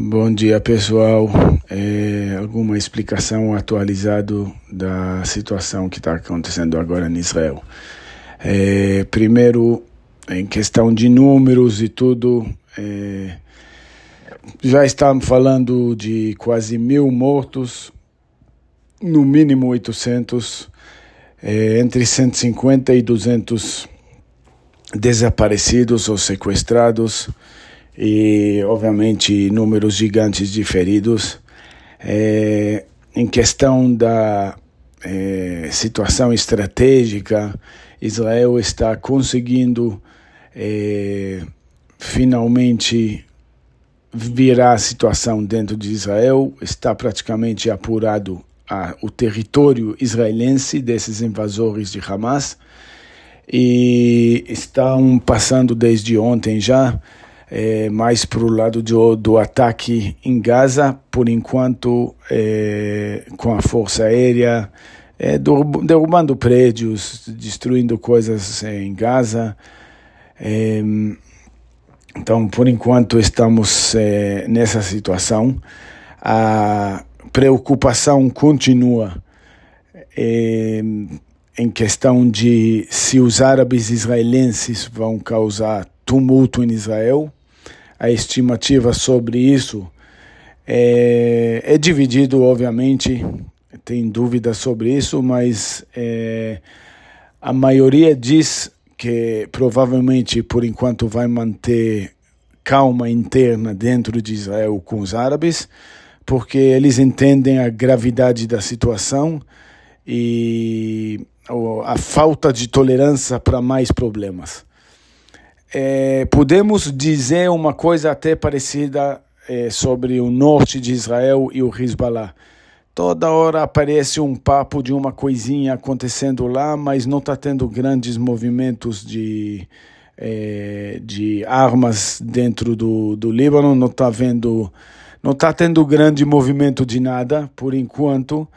Bom dia, pessoal. É, alguma explicação atualizada da situação que está acontecendo agora em Israel. É, primeiro, em questão de números e tudo, é, já estamos falando de quase mil mortos, no mínimo 800, é, entre 150 e 200 desaparecidos ou sequestrados e, obviamente, números gigantes de feridos. É, em questão da é, situação estratégica, Israel está conseguindo é, finalmente virar a situação dentro de Israel, está praticamente apurado a, o território israelense desses invasores de Hamas e estão passando desde ontem já é, mais para o lado do, do ataque em Gaza, por enquanto é, com a força aérea, é, derrubando prédios, destruindo coisas em Gaza. É, então, por enquanto, estamos é, nessa situação. A preocupação continua é, em questão de se os árabes israelenses vão causar tumulto em Israel a estimativa sobre isso é, é dividido, obviamente, tem dúvidas sobre isso, mas é, a maioria diz que provavelmente, por enquanto, vai manter calma interna dentro de Israel com os árabes, porque eles entendem a gravidade da situação e a falta de tolerância para mais problemas é, podemos dizer uma coisa até parecida é, sobre o norte de Israel e o Hezbollah. Toda hora aparece um papo de uma coisinha acontecendo lá, mas não está tendo grandes movimentos de, é, de armas dentro do, do Líbano, não está vendo, não está tendo grande movimento de nada por enquanto.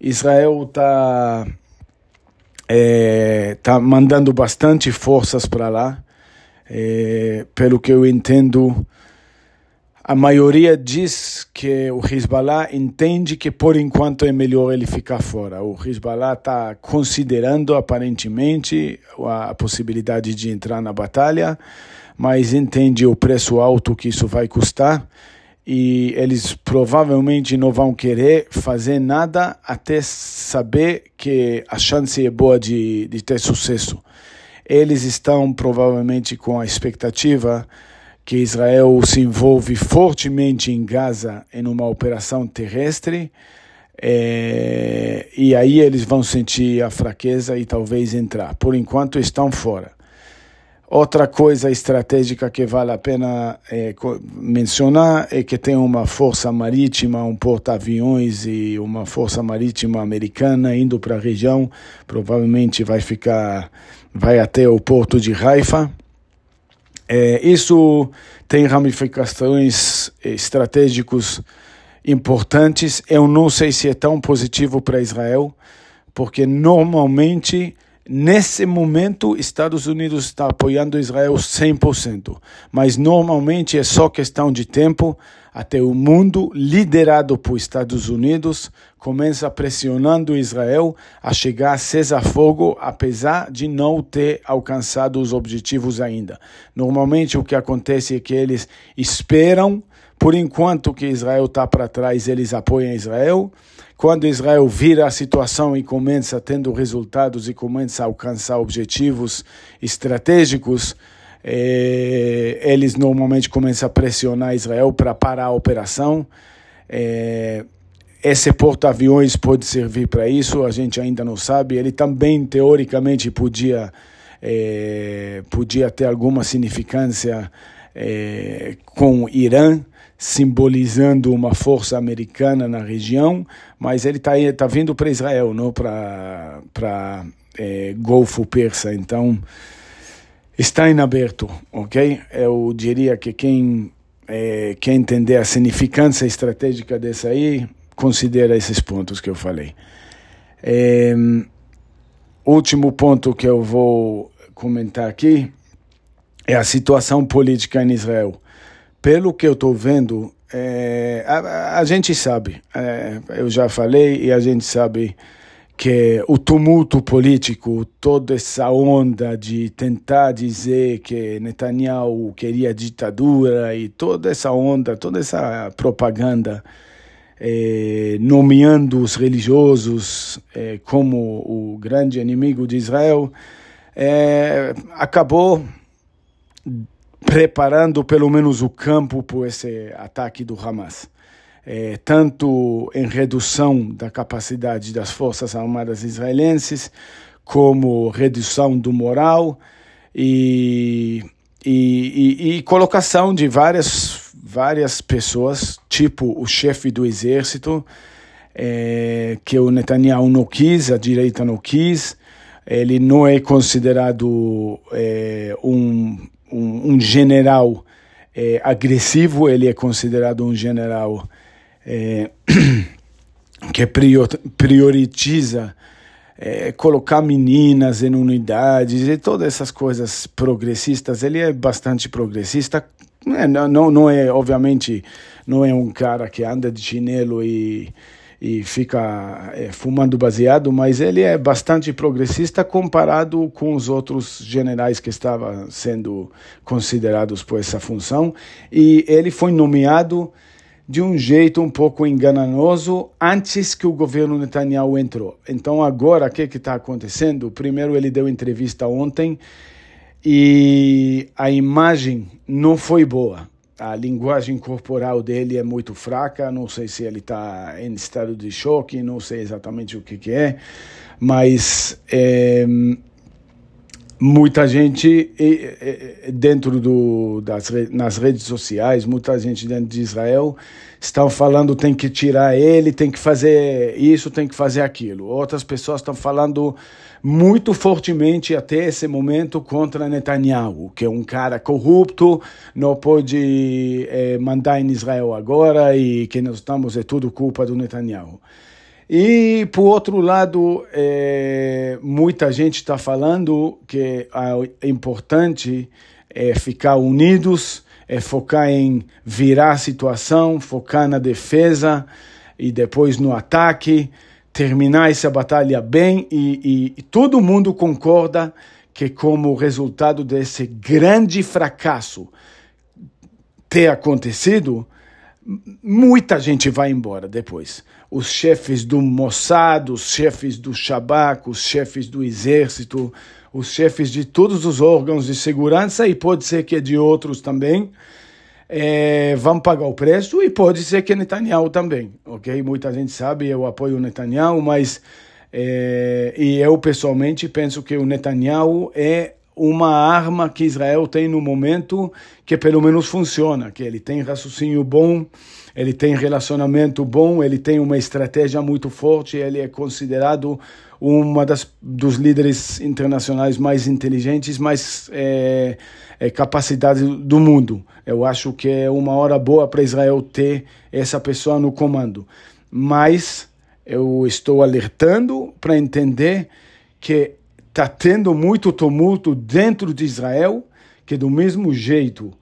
Israel está é, tá mandando bastante forças para lá. É, pelo que eu entendo, a maioria diz que o Hezbollah entende que por enquanto é melhor ele ficar fora. O Hezbollah está considerando aparentemente a possibilidade de entrar na batalha, mas entende o preço alto que isso vai custar e eles provavelmente não vão querer fazer nada até saber que a chance é boa de, de ter sucesso. Eles estão provavelmente com a expectativa que Israel se envolve fortemente em Gaza em uma operação terrestre, é, e aí eles vão sentir a fraqueza e talvez entrar. Por enquanto estão fora. Outra coisa estratégica que vale a pena é, mencionar é que tem uma força marítima, um porta-aviões e uma força marítima americana indo para a região. Provavelmente vai ficar vai até o porto de Haifa. É, isso tem ramificações estratégicas importantes. Eu não sei se é tão positivo para Israel, porque normalmente Nesse momento, Estados Unidos está apoiando Israel 100%, mas normalmente é só questão de tempo até o mundo, liderado por Estados Unidos, começa pressionando Israel a chegar a cessar-fogo, apesar de não ter alcançado os objetivos ainda. Normalmente, o que acontece é que eles esperam, por enquanto que Israel está para trás, eles apoiam Israel quando Israel vira a situação e começa tendo resultados e começa a alcançar objetivos estratégicos, é, eles normalmente começam a pressionar Israel para parar a operação. É, esse porta-aviões pode servir para isso, a gente ainda não sabe. Ele também, teoricamente, podia, é, podia ter alguma significância é, com o Irã, simbolizando uma força americana na região, mas ele está tá vindo para Israel, não para é, Golfo Persa. Então, está em aberto, ok? Eu diria que quem é, quer entender a significância estratégica dessa aí, considera esses pontos que eu falei. É, último ponto que eu vou comentar aqui é a situação política em Israel. Pelo que eu estou vendo, é, a, a, gente sabe, é, eu já falei e a gente sabe que o tumulto político, toda essa onda de tentar dizer que Netanyahu queria ditadura e toda essa onda, toda essa propaganda eh, nomeando os religiosos eh, como o grande inimigo de Israel, eh, acabou preparando pelo menos o campo para esse ataque do Hamas. É, tanto em redução da capacidade das forças armadas israelenses, como redução do moral e, e, e, e colocação de várias, várias pessoas, tipo o chefe do exército, é, que o Netanyahu não quis, a direita não quis, ele não é considerado é, um, um, um, general é, agressivo, ele é considerado um general é, que prioriza é, colocar meninas em unidades e todas essas coisas progressistas. Ele é bastante progressista. É, não, não, não é, obviamente, não é um cara que anda de chinelo e, e fica é, fumando baseado, mas ele é bastante progressista comparado com os outros generais que estavam sendo considerados por essa função. E ele foi nomeado de um jeito um pouco enganoso antes que o governo Netanyahu entrou. Então agora o que está acontecendo? Primeiro ele deu entrevista ontem e a imagem não foi boa. A linguagem corporal dele é muito fraca, não sei se ele está em estado de choque, não sei exatamente o que, que é, mas é, muita gente dentro do, das, nas redes sociais, muita gente dentro de Israel estão falando tem que tirar ele, tem que fazer isso, tem que fazer aquilo. Outras pessoas estão falando muito fortemente até esse momento contra Netanyahu, que é um cara corrupto, não pode é, mandar em Israel agora e que nós estamos é tudo culpa do Netanyahu. E, por outro lado, é, muita gente está falando que é importante é ficar unidos, é focar em virar a situação, focar na defesa e depois no ataque, terminar essa batalha bem. E, e, e todo mundo concorda que, como resultado desse grande fracasso ter acontecido, muita gente vai embora depois os chefes do Mossad, os chefes do Shabak, os chefes do exército, os chefes de todos os órgãos de segurança e pode ser que de outros também é, vão pagar o preço e pode ser que Netanyahu também, ok? Muita gente sabe, eu apoio o Netanyahu, mas é, e eu pessoalmente penso que o Netanyahu é uma arma que Israel tem no momento que pelo menos funciona, que ele tem raciocínio bom, ele tem relacionamento bom, ele tem uma estratégia muito forte, ele é considerado uma das dos líderes internacionais mais inteligentes, mais é, é, capacidade do mundo. Eu acho que é uma hora boa para Israel ter essa pessoa no comando. Mas eu estou alertando para entender que está tendo muito tumulto dentro de Israel, que do mesmo jeito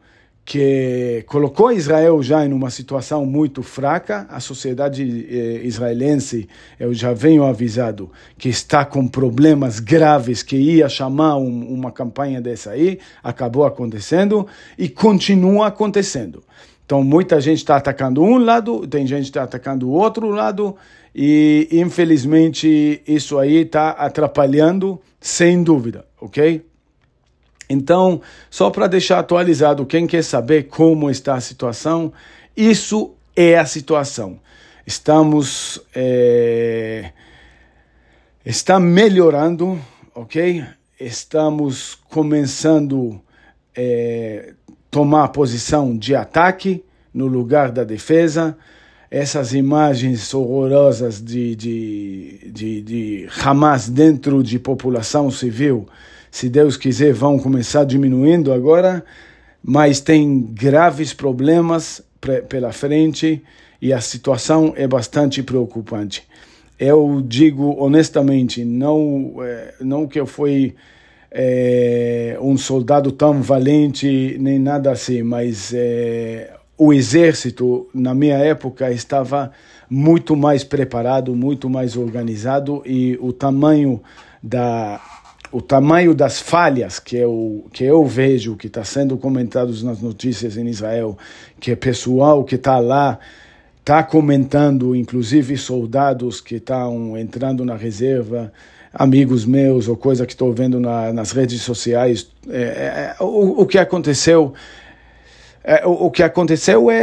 que colocou Israel já em uma situação muito fraca. A sociedade eh, israelense, eu já venho avisado, que está com problemas graves, que ia chamar um, uma campanha dessa aí, acabou acontecendo e continua acontecendo. Então, muita gente está atacando um lado, tem gente que está atacando o outro lado, e infelizmente isso aí está atrapalhando, sem dúvida, ok? Então, só para deixar atualizado, quem quer saber como está a situação, isso é a situação. Estamos. É, está melhorando, ok? Estamos começando é, tomar posição de ataque no lugar da defesa. Essas imagens horrorosas de, de, de, de Hamas dentro de população civil se Deus quiser, vão começar diminuindo agora, mas tem graves problemas pela frente e a situação é bastante preocupante. Eu digo honestamente, não, é, não que eu fui é, um soldado tão valente nem nada assim, mas é, o exército, na minha época, estava muito mais preparado, muito mais organizado e o tamanho da o tamanho das falhas que eu que eu vejo que está sendo comentado nas notícias em Israel, que é pessoal que está lá está comentando, inclusive soldados que estão entrando na reserva, amigos meus ou coisa que estou vendo na, nas redes sociais, é, é, o, o que aconteceu é, o, o, que aconteceu é,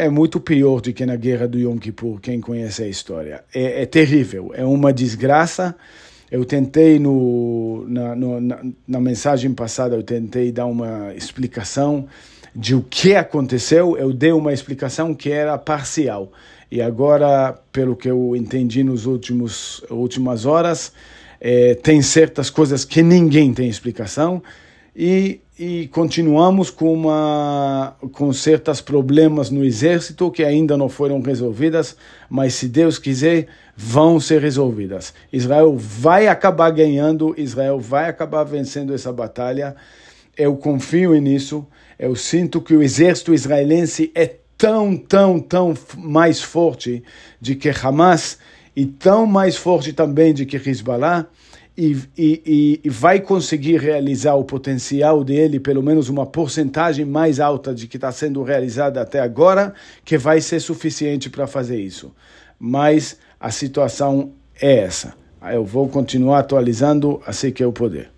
é, é, muito pior do que na guerra do Yom Kippur, quem conhece a história. É, é terrível, é uma desgraça. Eu tentei, no, na, no, na, na, mensagem passada, eu tentei dar uma explicação de o que aconteceu. Eu dei uma explicação que era parcial. E agora, pelo que eu entendi nos últimos últimas horas, é, tem certas coisas que ninguém tem explicação. E e continuamos com, uma, com certos problemas no exército que ainda não foram resolvidas, mas se Deus quiser, vão ser resolvidas. Israel vai acabar ganhando, Israel vai acabar vencendo essa batalha. Eu confio nisso. Eu sinto que o exército israelense é tão, tão, tão mais forte de que Hamas e tão mais forte também de que Hezbollah e, e, e, vai conseguir realizar o potencial dele, pelo menos uma porcentagem mais alta de que está sendo realizada até agora, que vai ser suficiente para fazer isso. Mas a situação é essa. Eu vou continuar atualizando assim que eu puder.